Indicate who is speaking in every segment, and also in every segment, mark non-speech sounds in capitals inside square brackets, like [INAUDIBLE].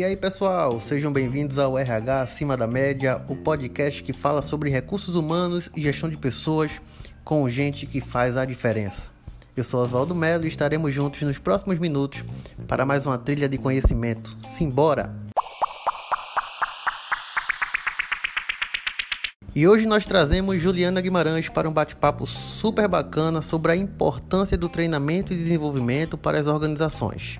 Speaker 1: E aí, pessoal, sejam bem-vindos ao RH Acima da Média, o podcast que fala sobre recursos humanos e gestão de pessoas com gente que faz a diferença. Eu sou Oswaldo Melo e estaremos juntos nos próximos minutos para mais uma trilha de conhecimento. Simbora! E hoje nós trazemos Juliana Guimarães para um bate-papo super bacana sobre a importância do treinamento e desenvolvimento para as organizações.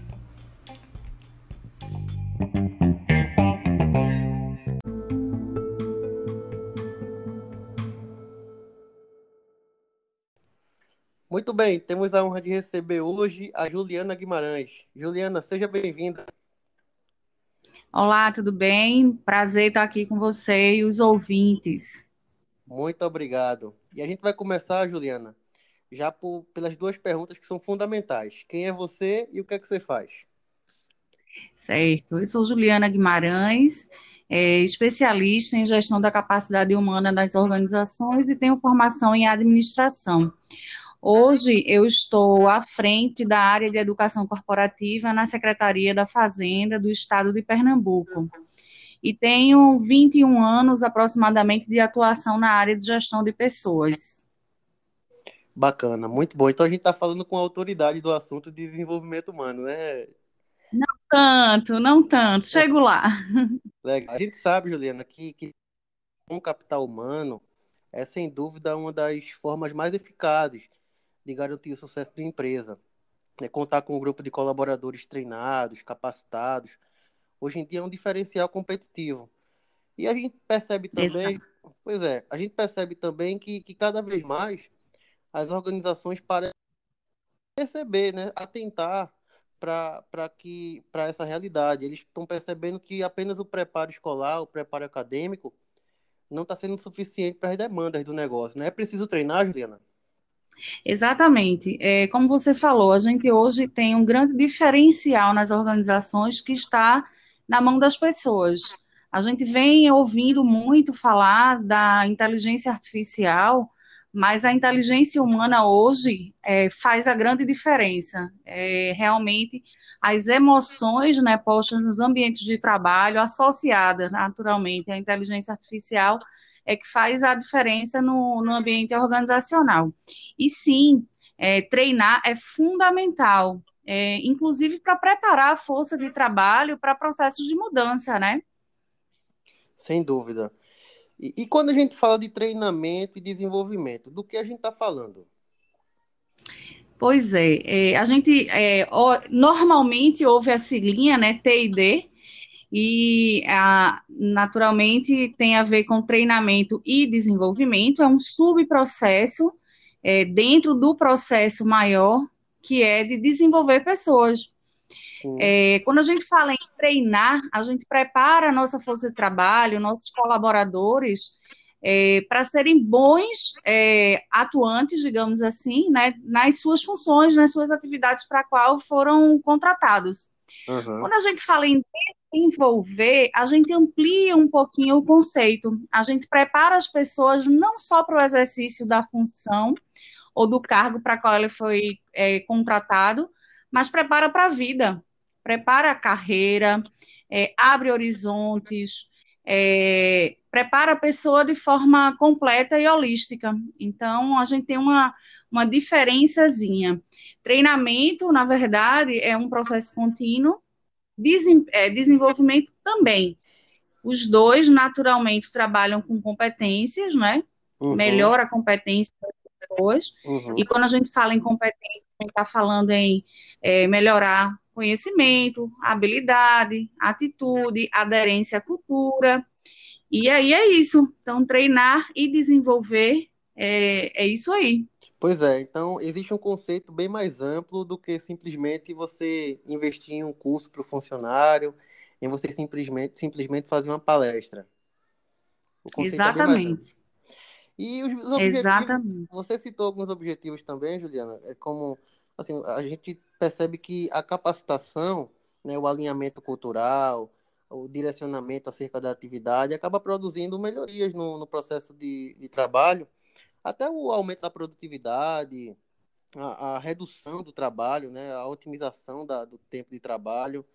Speaker 1: Muito bem, temos a honra de receber hoje a Juliana Guimarães. Juliana, seja bem-vinda.
Speaker 2: Olá, tudo bem? Prazer estar aqui com você e os ouvintes.
Speaker 1: Muito obrigado. E a gente vai começar, Juliana, já por, pelas duas perguntas que são fundamentais. Quem é você e o que é que você faz?
Speaker 2: Certo. Eu sou Juliana Guimarães, é, especialista em gestão da capacidade humana das organizações e tenho formação em administração. Hoje eu estou à frente da área de educação corporativa na Secretaria da Fazenda do Estado de Pernambuco. E tenho 21 anos aproximadamente de atuação na área de gestão de pessoas.
Speaker 1: Bacana, muito bom. Então a gente está falando com a autoridade do assunto de desenvolvimento humano, né?
Speaker 2: Não tanto, não tanto. Chego lá.
Speaker 1: Legal. A gente sabe, Juliana, que, que um capital humano é sem dúvida uma das formas mais eficazes de garantir o sucesso da empresa. É contar com um grupo de colaboradores treinados, capacitados. Hoje em dia é um diferencial competitivo. E a gente percebe também, Exato. pois é, a gente percebe também que, que cada vez mais as organizações parecem perceber, né, atentar para que para essa realidade. Eles estão percebendo que apenas o preparo escolar, o preparo acadêmico, não está sendo suficiente para as demandas do negócio. Não né? é preciso treinar, Juliana?
Speaker 2: Exatamente. É, como você falou, a gente hoje tem um grande diferencial nas organizações que está na mão das pessoas. A gente vem ouvindo muito falar da inteligência artificial, mas a inteligência humana hoje é, faz a grande diferença. É, realmente, as emoções né, postas nos ambientes de trabalho, associadas naturalmente à inteligência artificial, é que faz a diferença no, no ambiente organizacional. E sim, é, treinar é fundamental, é, inclusive para preparar a força de trabalho para processos de mudança, né?
Speaker 1: Sem dúvida. E, e quando a gente fala de treinamento e desenvolvimento, do que a gente está falando?
Speaker 2: Pois é, é a gente é, normalmente ouve a siglinha, né, TID, e a, naturalmente tem a ver com treinamento e desenvolvimento, é um subprocesso é, dentro do processo maior que é de desenvolver pessoas. É, quando a gente fala em treinar, a gente prepara a nossa força de trabalho, nossos colaboradores, é, para serem bons é, atuantes, digamos assim, né, nas suas funções, nas suas atividades para qual foram contratados. Uhum. Quando a gente fala em desenvolver, a gente amplia um pouquinho o conceito. A gente prepara as pessoas não só para o exercício da função ou do cargo para qual ele foi é, contratado, mas prepara para a vida, prepara a carreira, é, abre horizontes, é, prepara a pessoa de forma completa e holística. Então, a gente tem uma, uma diferençazinha. Treinamento, na verdade, é um processo contínuo, é, desenvolvimento também. Os dois, naturalmente, trabalham com competências, né? Uhum. Melhora a competência pessoas. Uhum. E quando a gente fala em competência, a gente está falando em é, melhorar conhecimento, habilidade, atitude, aderência à cultura. E aí é isso. Então, treinar e desenvolver é, é isso aí.
Speaker 1: Pois é, então existe um conceito bem mais amplo do que simplesmente você investir em um curso para o funcionário, em você simplesmente, simplesmente fazer uma palestra.
Speaker 2: É Exatamente.
Speaker 1: E os objetivos, Exatamente. você citou alguns objetivos também, Juliana, é como assim, a gente percebe que a capacitação, né, o alinhamento cultural, o direcionamento acerca da atividade acaba produzindo melhorias no, no processo de, de trabalho até o aumento da produtividade, a, a redução do trabalho, né, a otimização da, do tempo de trabalho.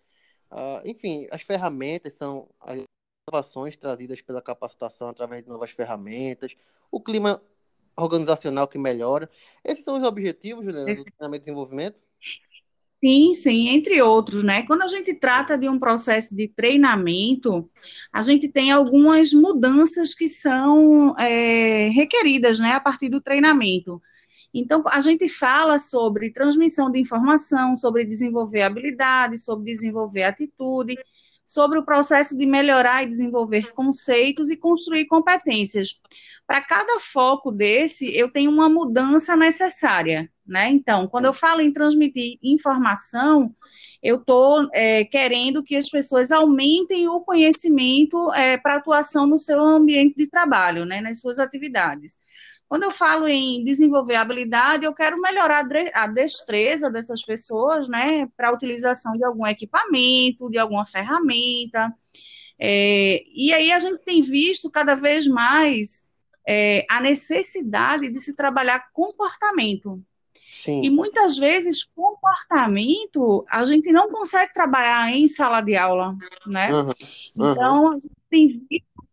Speaker 1: Uh, enfim, as ferramentas são as inovações trazidas pela capacitação através de novas ferramentas, o clima organizacional que melhora. Esses são os objetivos, Juliana, do treinamento e desenvolvimento?
Speaker 2: Sim, sim, entre outros, né? Quando a gente trata de um processo de treinamento, a gente tem algumas mudanças que são é, requeridas, né, a partir do treinamento. Então, a gente fala sobre transmissão de informação, sobre desenvolver habilidades, sobre desenvolver atitude, sobre o processo de melhorar e desenvolver conceitos e construir competências. Para cada foco desse, eu tenho uma mudança necessária, né? Então, quando eu falo em transmitir informação, eu estou é, querendo que as pessoas aumentem o conhecimento é, para atuação no seu ambiente de trabalho, né, nas suas atividades. Quando eu falo em desenvolver habilidade, eu quero melhorar a destreza dessas pessoas, né, para a utilização de algum equipamento, de alguma ferramenta. É, e aí a gente tem visto cada vez mais é, a necessidade de se trabalhar comportamento. Sim. E muitas vezes, comportamento, a gente não consegue trabalhar em sala de aula, né? Uhum. Uhum. Então, a gente tem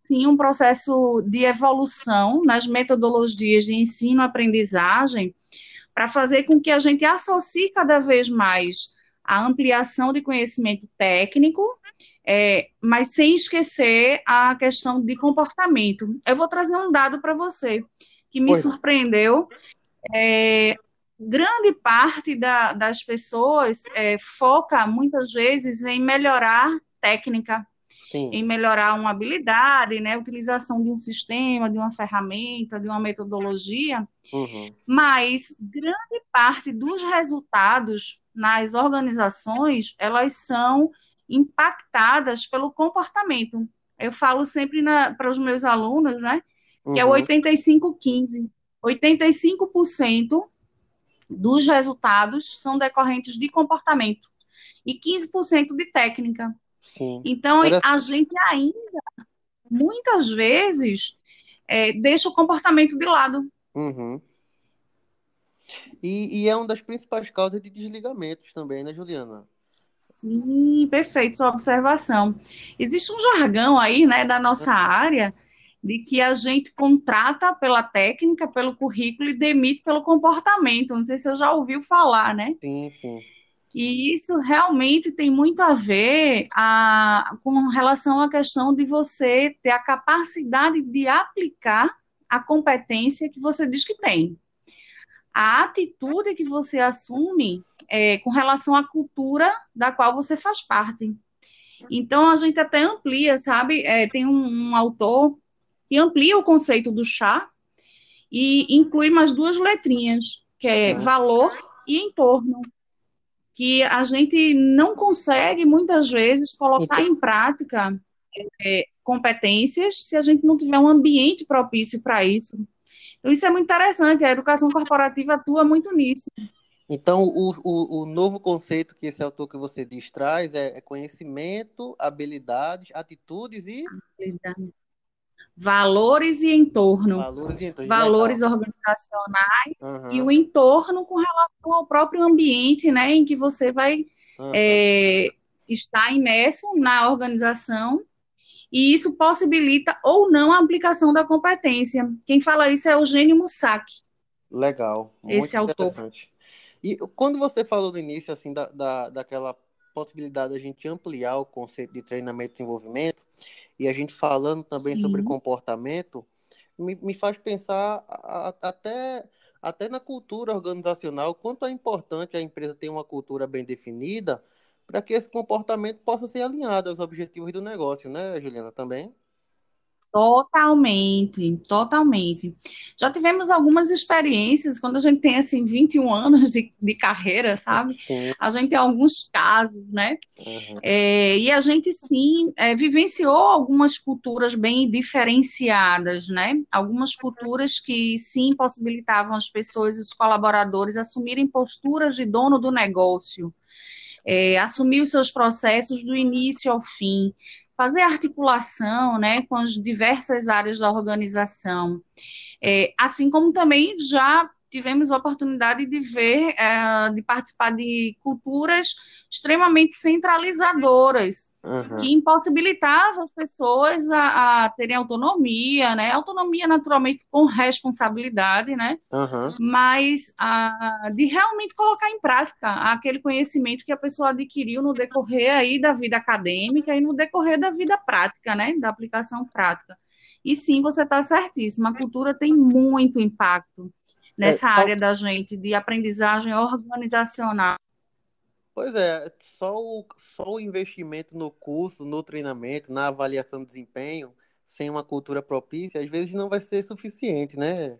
Speaker 2: sim, um processo de evolução nas metodologias de ensino-aprendizagem para fazer com que a gente associe cada vez mais a ampliação de conhecimento técnico é, mas sem esquecer a questão de comportamento. Eu vou trazer um dado para você que me Oi. surpreendeu. É, grande parte da, das pessoas é, foca muitas vezes em melhorar técnica, Sim. em melhorar uma habilidade, né, utilização de um sistema, de uma ferramenta, de uma metodologia, uhum. mas grande parte dos resultados nas organizações, elas são impactadas pelo comportamento. Eu falo sempre para os meus alunos, né, que uhum. é o 85-15. 85% dos resultados são decorrentes de comportamento e 15% de técnica. Sim. Então, a gente ainda, muitas vezes, é, deixa o comportamento de lado.
Speaker 1: Uhum. E, e, é uma das principais causas de desligamentos também, né, Juliana?
Speaker 2: Sim, perfeito, sua observação. Existe um jargão aí, né, da nossa área, de que a gente contrata pela técnica, pelo currículo e demite pelo comportamento. Não sei se você já ouviu falar, né?
Speaker 1: Sim, sim.
Speaker 2: E isso realmente tem muito a ver a, com relação à questão de você ter a capacidade de aplicar a competência que você diz que tem. A atitude que você assume é, com relação à cultura da qual você faz parte. Então, a gente até amplia, sabe? É, tem um, um, autor que amplia o conceito do chá e inclui mais duas letrinhas, que é valor e entorno, que a gente não consegue, muitas vezes, colocar em prática é, competências se a gente não tiver um ambiente propício para isso. Então, isso é muito interessante, a educação corporativa atua muito nisso.
Speaker 1: Então, o, o, o, novo conceito que esse autor que você diz traz é, é conhecimento, habilidades, atitudes e.
Speaker 2: Valores e entorno. Valores, e entorno. Valores organizacionais uhum. e o entorno com relação ao próprio ambiente né, em que você vai uhum. é, estar imerso na organização. E isso possibilita ou não a aplicação da competência. Quem fala isso é Eugênio Mussac.
Speaker 1: Legal. Esse autor. E quando você falou no início, assim, da, da, daquela possibilidade de a gente ampliar o conceito de treinamento e desenvolvimento, e a gente falando também Sim. sobre comportamento, me, me faz pensar a, a, até, até na cultura organizacional, quanto é importante a empresa ter uma cultura bem definida para que esse comportamento possa ser alinhado aos objetivos do negócio, né, Juliana, também?
Speaker 2: Totalmente, totalmente. Já tivemos algumas experiências, quando a gente tem, assim, 21 anos de, de carreira, sabe? Sim. A gente tem alguns casos, né? Uhum. É, e a gente, sim, é, vivenciou algumas culturas bem diferenciadas, né? Algumas culturas que, sim, possibilitavam as pessoas, os colaboradores, assumirem posturas de dono do negócio, é, assumir os seus processos do início ao fim, fazer articulação né, com as diversas áreas da organização, é, assim como também já tivemos a oportunidade de ver, é, de participar de culturas extremamente centralizadoras, uhum. que impossibilitavam as pessoas a, a, terem autonomia, né? Autonomia, naturalmente, com responsabilidade, né? Uhum. Mas a, de realmente colocar em prática aquele conhecimento que a pessoa adquiriu no decorrer aí da vida acadêmica e no decorrer da vida prática, né? Da aplicação prática. E sim, você está certíssimo, a cultura tem muito impacto nessa é, área da gente de aprendizagem organizacional.
Speaker 1: Pois é, só o, só o investimento no curso, no treinamento, na avaliação de desempenho, sem uma cultura propícia, às vezes não vai ser suficiente, né?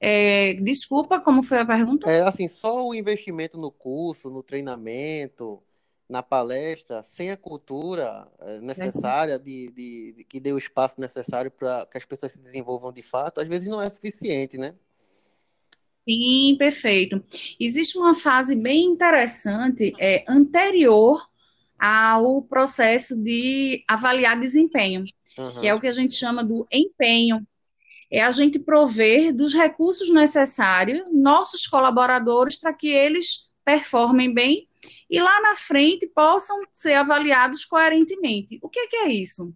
Speaker 2: É, desculpa, como foi a pergunta?
Speaker 1: É assim, só o investimento no curso, no treinamento, na palestra, sem a cultura eh, necessária, de, de, de que dê o espaço necessário para que as pessoas se desenvolvam de fato, às vezes não é suficiente, né?
Speaker 2: Sim, perfeito. Existe uma fase bem interessante é, anterior ao processo de avaliar desempenho, uhum. que é o que a gente chama do empenho. É a gente prover dos recursos necessários nossos colaboradores para que eles performem bem e lá na frente possam ser avaliados coerentemente. O que, que é isso?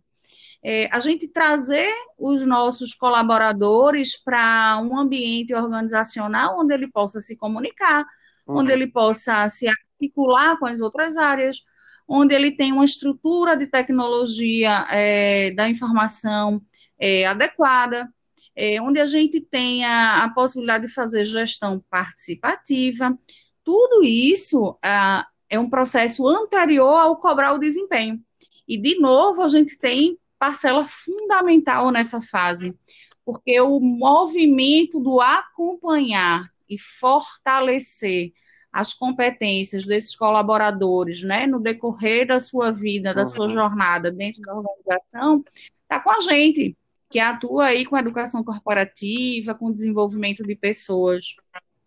Speaker 2: É, a gente trazer os nossos colaboradores para um ambiente organizacional onde ele possa se comunicar, uhum. onde ele possa se articular com as outras áreas, onde ele tem uma estrutura de tecnologia é, da informação é, adequada, é, onde a gente tenha a possibilidade de fazer gestão participativa, tudo isso ah, é um processo anterior ao cobrar o desempenho. E, de novo, a gente tem parcela fundamental nessa fase, porque o movimento do acompanhar e fortalecer as competências desses colaboradores, né, no decorrer da sua vida, da uhum. sua jornada dentro da organização, está com a gente, que atua aí com a educação corporativa, com o desenvolvimento de pessoas.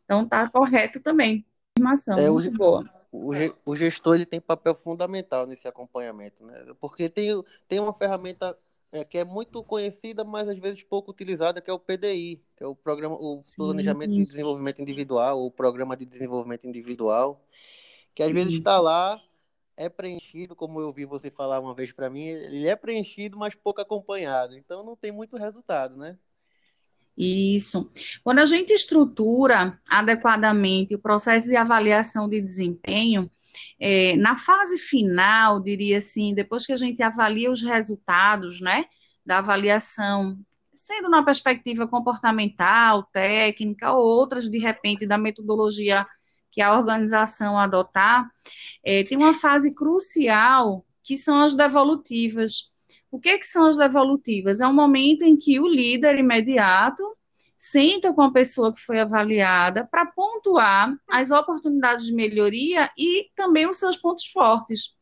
Speaker 2: Então, está correto também informação é, muito o, boa. O,
Speaker 1: o gestor ele tem papel fundamental nesse acompanhamento, né? Porque tem, tem uma ferramenta é, que é muito conhecida, mas às vezes pouco utilizada, que é o PDI, que é o programa, o Planejamento Sim. de Desenvolvimento Individual, o Programa de Desenvolvimento Individual, que às vezes está lá, é preenchido, como eu ouvi você falar uma vez para mim, ele é preenchido, mas pouco acompanhado. Então não tem muito resultado, né?
Speaker 2: Isso. Quando a gente estrutura adequadamente o processo de avaliação de desempenho, é, na fase final, diria assim, depois que a gente avalia os resultados, né, da avaliação, sendo na perspectiva comportamental, técnica, ou outras, de repente, da metodologia que a organização adotar, é, tem uma fase crucial, que são as devolutivas. O que, que são as devolutivas? É um momento em que o líder imediato senta com a pessoa que foi avaliada para pontuar as oportunidades de melhoria e também os seus pontos fortes.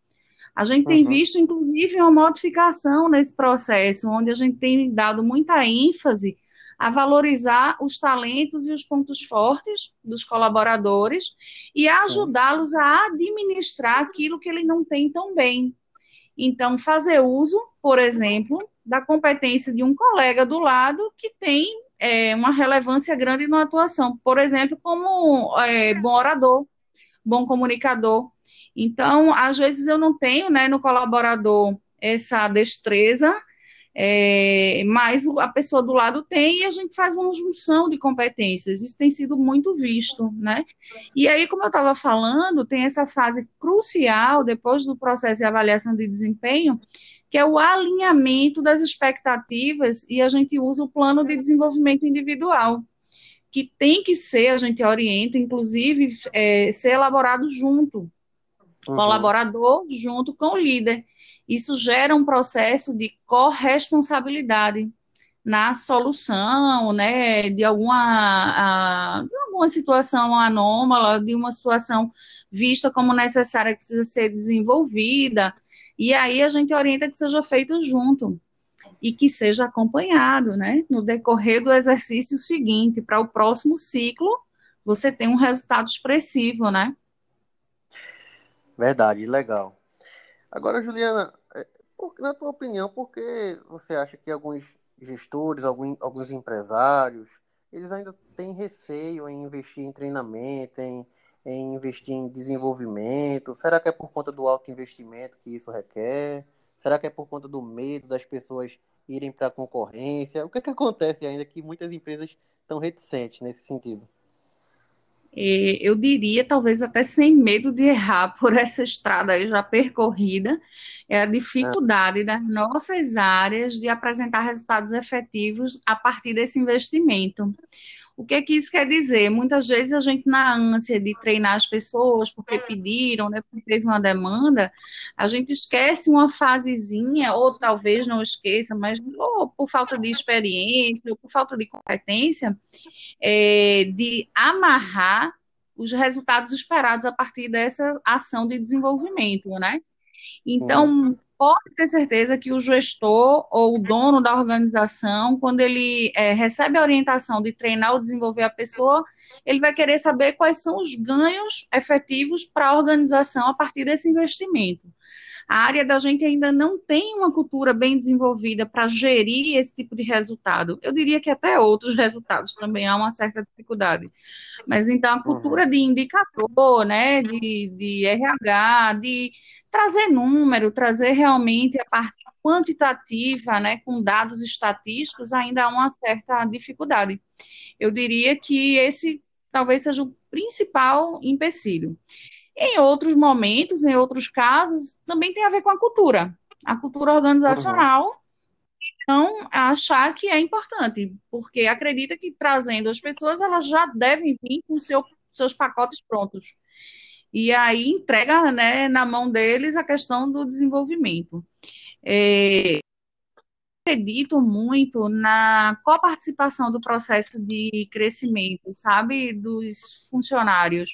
Speaker 2: A gente tem uhum. visto, inclusive, uma modificação nesse processo, onde a gente tem dado muita ênfase a valorizar os talentos e os pontos fortes dos colaboradores e ajudá-los a administrar aquilo que ele não tem tão bem. Então, fazer uso, por exemplo, da competência de um colega do lado que tem é, uma relevância grande na atuação, por exemplo, como é, bom orador, bom comunicador. Então, às vezes eu não tenho né, no colaborador essa destreza, é, mas a pessoa do lado tem e a gente faz uma junção de competências. Isso tem sido muito visto, né? E aí, como eu estava falando, tem essa fase crucial depois do processo de avaliação de desempenho, que é o alinhamento das expectativas e a gente usa o plano de desenvolvimento individual, que tem que ser, a gente orienta, inclusive, é, ser elaborado junto, uhum. colaborador junto com o líder. Isso gera um processo de corresponsabilidade na solução, né, de alguma, a, de alguma situação anômala, de uma situação vista como necessária que precisa ser desenvolvida, e aí a gente orienta que seja feito junto e que seja acompanhado, né, no decorrer do exercício seguinte, para o próximo ciclo você ter um resultado expressivo, né?
Speaker 1: Verdade, legal. Agora, Juliana, é, na tua opinião, por que você acha que alguns gestores, alguns, empresários, eles ainda têm receio em investir em treinamento, em, em investir em desenvolvimento? Será que é por conta do alto investimento que isso requer? Será que é por conta do medo das pessoas irem para a concorrência? O que, é que acontece ainda que muitas empresas estão reticentes nesse sentido?
Speaker 2: É, eu diria, talvez até sem medo de errar por [LAUGHS] essa estrada já percorrida, é a dificuldade das nossas áreas de apresentar resultados efetivos a partir desse investimento. O que, é que isso quer dizer? Muitas vezes a gente, na ânsia de treinar as pessoas, porque pediram, né, porque teve uma demanda, a gente esquece uma fasezinha, ou talvez não esqueça, mas ou por falta de experiência, ou por falta de competência, é, de amarrar os resultados esperados a partir dessa ação de desenvolvimento, né? Então, uhum pode ter certeza que o gestor ou o dono da organização, quando ele é, recebe a orientação de treinar ou desenvolver a pessoa, ele vai querer saber quais são os ganhos efetivos para a organização a partir desse investimento. A área da gente ainda não tem uma cultura bem desenvolvida para gerir esse tipo de resultado. Eu diria que até outros [LAUGHS] resultados também há uma certa dificuldade. Mas então a cultura uhum. de indicador, né, de, de RH, de trazer número, trazer realmente a parte quantitativa, né, com dados estatísticos, ainda há uma certa dificuldade. Eu diria que esse talvez seja o principal empecilho. Em outros momentos, em outros casos, também tem a ver com a cultura, a cultura organizacional. Uhum. Então, achar que é importante, porque acredita que trazendo as pessoas, elas já devem vir com seu, seus pacotes prontos e aí entrega né, na mão deles a questão do desenvolvimento. É, acredito muito na coparticipação do processo de crescimento, sabe, dos funcionários.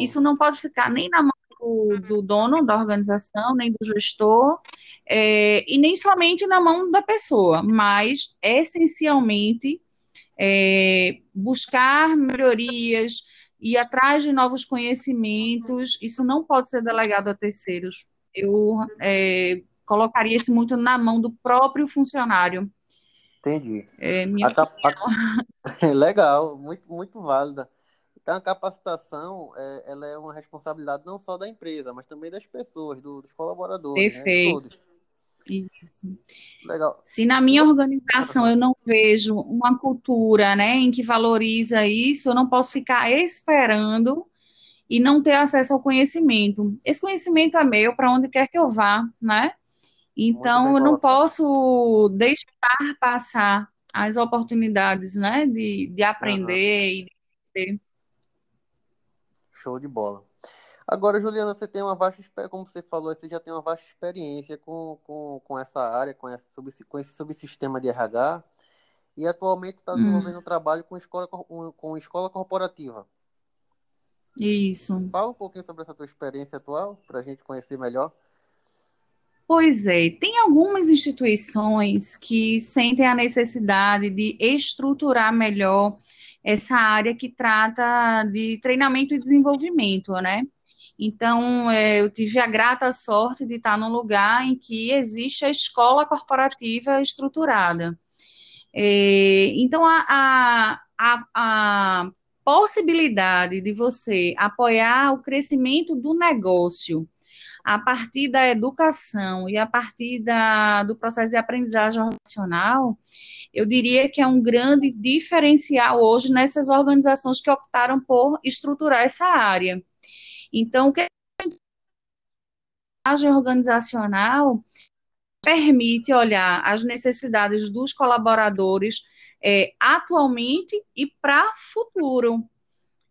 Speaker 2: Isso não pode ficar nem na mão do, do dono da organização, nem do gestor, é, e nem somente na mão da pessoa, mas essencialmente é, buscar melhorias, ir atrás de novos conhecimentos, isso não pode ser delegado a terceiros. Eu é, colocaria isso muito na mão do próprio funcionário.
Speaker 1: Entendi.
Speaker 2: É, minha [LAUGHS]
Speaker 1: legal, muito, muito válida. Então, a capacitação, é, ela é uma responsabilidade não só da empresa, mas também das pessoas, do, dos colaboradores.
Speaker 2: Né, Perfeito. Né, isso. Legal. Se na minha organização eu não vejo uma cultura, né, em que valoriza isso, eu não posso ficar esperando e não ter acesso ao conhecimento. Esse conhecimento é meu para onde quer que eu vá, né? Então eu não posso deixar passar as oportunidades, né, de, de aprender uhum. e de.
Speaker 1: Show de bola. Agora, Juliana, você tem uma vasta, como você falou, você já tem uma vasta experiência com, com, com essa área, com, essa, com esse subsistema de RH, e atualmente está desenvolvendo hum. um trabalho com escola, com, com escola corporativa.
Speaker 2: Isso.
Speaker 1: Fala um pouquinho sobre essa tua experiência atual, para a gente conhecer melhor.
Speaker 2: Pois é, tem algumas instituições que sentem a necessidade de estruturar melhor essa área que trata de treinamento e desenvolvimento, né? Então, é, eu tive a grata sorte de estar num lugar em que existe a escola corporativa estruturada. É, então, a, a, a, possibilidade de você apoiar o crescimento do negócio a partir da educação e a partir da, do processo de aprendizagem organizacional, eu diria que é um grande diferencial hoje nessas organizações que optaram por estruturar essa área. Então, o que a organizacional permite olhar as necessidades dos colaboradores é, atualmente e para futuro.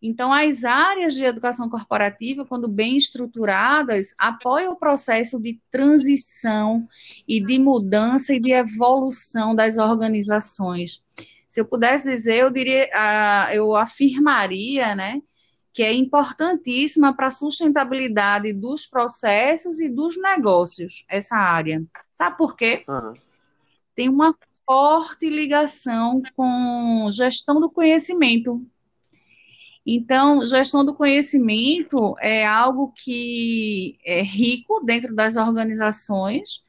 Speaker 2: Então, as áreas de educação corporativa, quando bem estruturadas, apoiam o processo de transição e de mudança e de evolução das organizações. Se eu pudesse dizer, eu diria, eu afirmaria, né, que é importantíssima para a sustentabilidade dos processos e dos negócios, essa área. Sabe por quê? Uhum. Tem uma forte ligação com gestão do conhecimento. Então, gestão do conhecimento é algo que é rico dentro das organizações,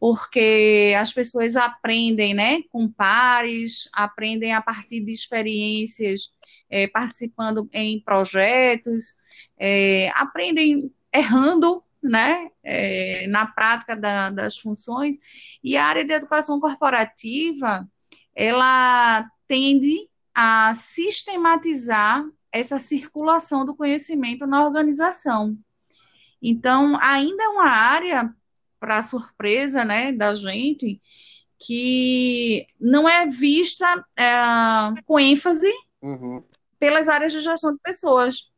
Speaker 2: porque as pessoas aprendem, né, com pares, aprendem a partir de experiências, é, participando em projetos, é, aprendem errando, né, é, na prática da, das funções, e a área de educação corporativa, ela tende a sistematizar essa circulação do conhecimento na organização. Então, ainda é uma área, para surpresa né, da gente, que não é vista é, com ênfase uhum. pelas áreas de gestão de pessoas.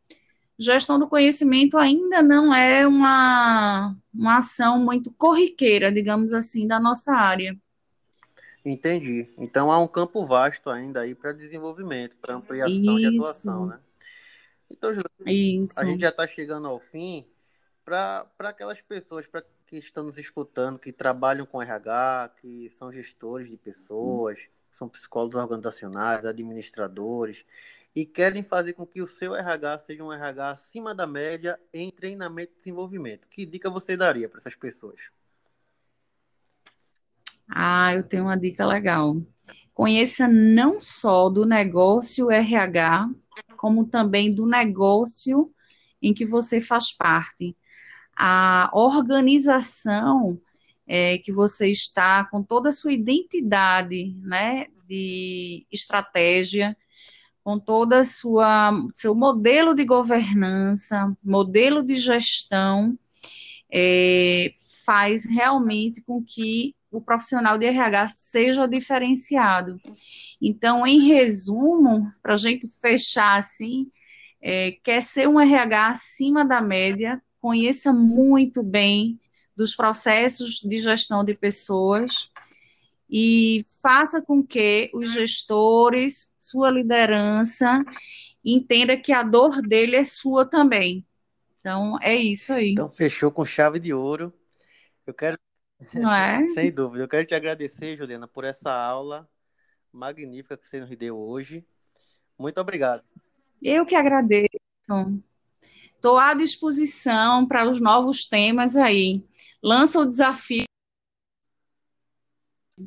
Speaker 2: Gestão do conhecimento ainda não é uma, uma ação muito corriqueira, digamos assim, da nossa área.
Speaker 1: Entendi. Então há um campo vasto ainda aí para desenvolvimento, para ampliação Isso. de atuação, né? Então, Isso. a gente já está chegando ao fim para aquelas pessoas pra, que estão nos escutando, que trabalham com RH, que são gestores de pessoas, são psicólogos organizacionais, administradores, e querem fazer com que o seu RH seja um RH acima da média em treinamento e desenvolvimento. Que dica você daria para essas pessoas?
Speaker 2: Ah, eu tenho uma dica legal. Conheça não só do negócio RH, como também do negócio em que você faz parte. A organização é, que você está com toda a sua identidade, né, de estratégia, com toda a sua seu modelo de governança, modelo de gestão, é, faz realmente com que o profissional de RH seja diferenciado. Então, em resumo, para a gente fechar assim, é, quer ser um RH acima da média, conheça muito bem dos processos de gestão de pessoas e faça com que os gestores, sua liderança, entenda que a dor dele é sua também. Então, é isso aí.
Speaker 1: Então, fechou com chave de ouro. Eu quero.
Speaker 2: Não é? [LAUGHS]
Speaker 1: Sem dúvida. Eu quero te agradecer, Juliana, por essa aula magnífica que você nos deu hoje. Muito obrigado.
Speaker 2: Eu que agradeço. Estou à disposição para os novos temas aí. Lança o desafio.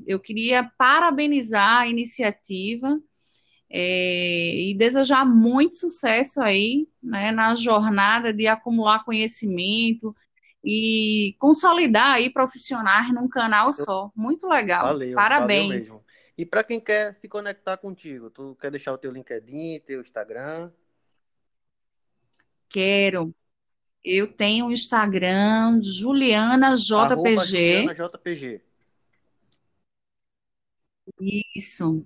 Speaker 2: Eu queria parabenizar a iniciativa é, e desejar muito sucesso aí né, na jornada de acumular conhecimento, e consolidar aí profissionais num canal só. Muito legal. Valeu, Parabéns. Valeu
Speaker 1: e para quem quer se conectar contigo, tu quer deixar o teu LinkedIn, teu Instagram?
Speaker 2: Quero. Eu tenho o Instagram Juliana JPG. Juliana JPG. Isso.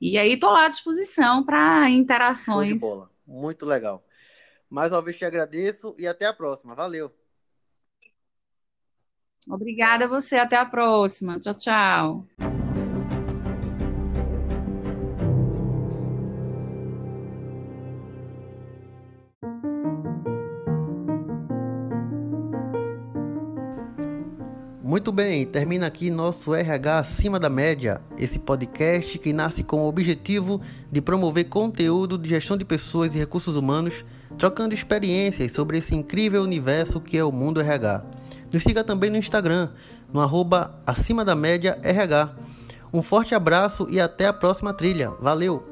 Speaker 2: E aí tô lá à disposição para interações.
Speaker 1: Muito legal. Mais uma vez te agradeço e até a próxima. Valeu.
Speaker 2: Obrigada a você, até a próxima. Tchau, tchau.
Speaker 1: Muito bem, termina aqui nosso RH acima da média, esse podcast que nasce com o objetivo de promover conteúdo de gestão de pessoas e recursos humanos, trocando experiências sobre esse incrível universo que é o mundo RH. Nos siga também no Instagram, no arroba acima da média RH. Um forte abraço e até a próxima trilha. Valeu!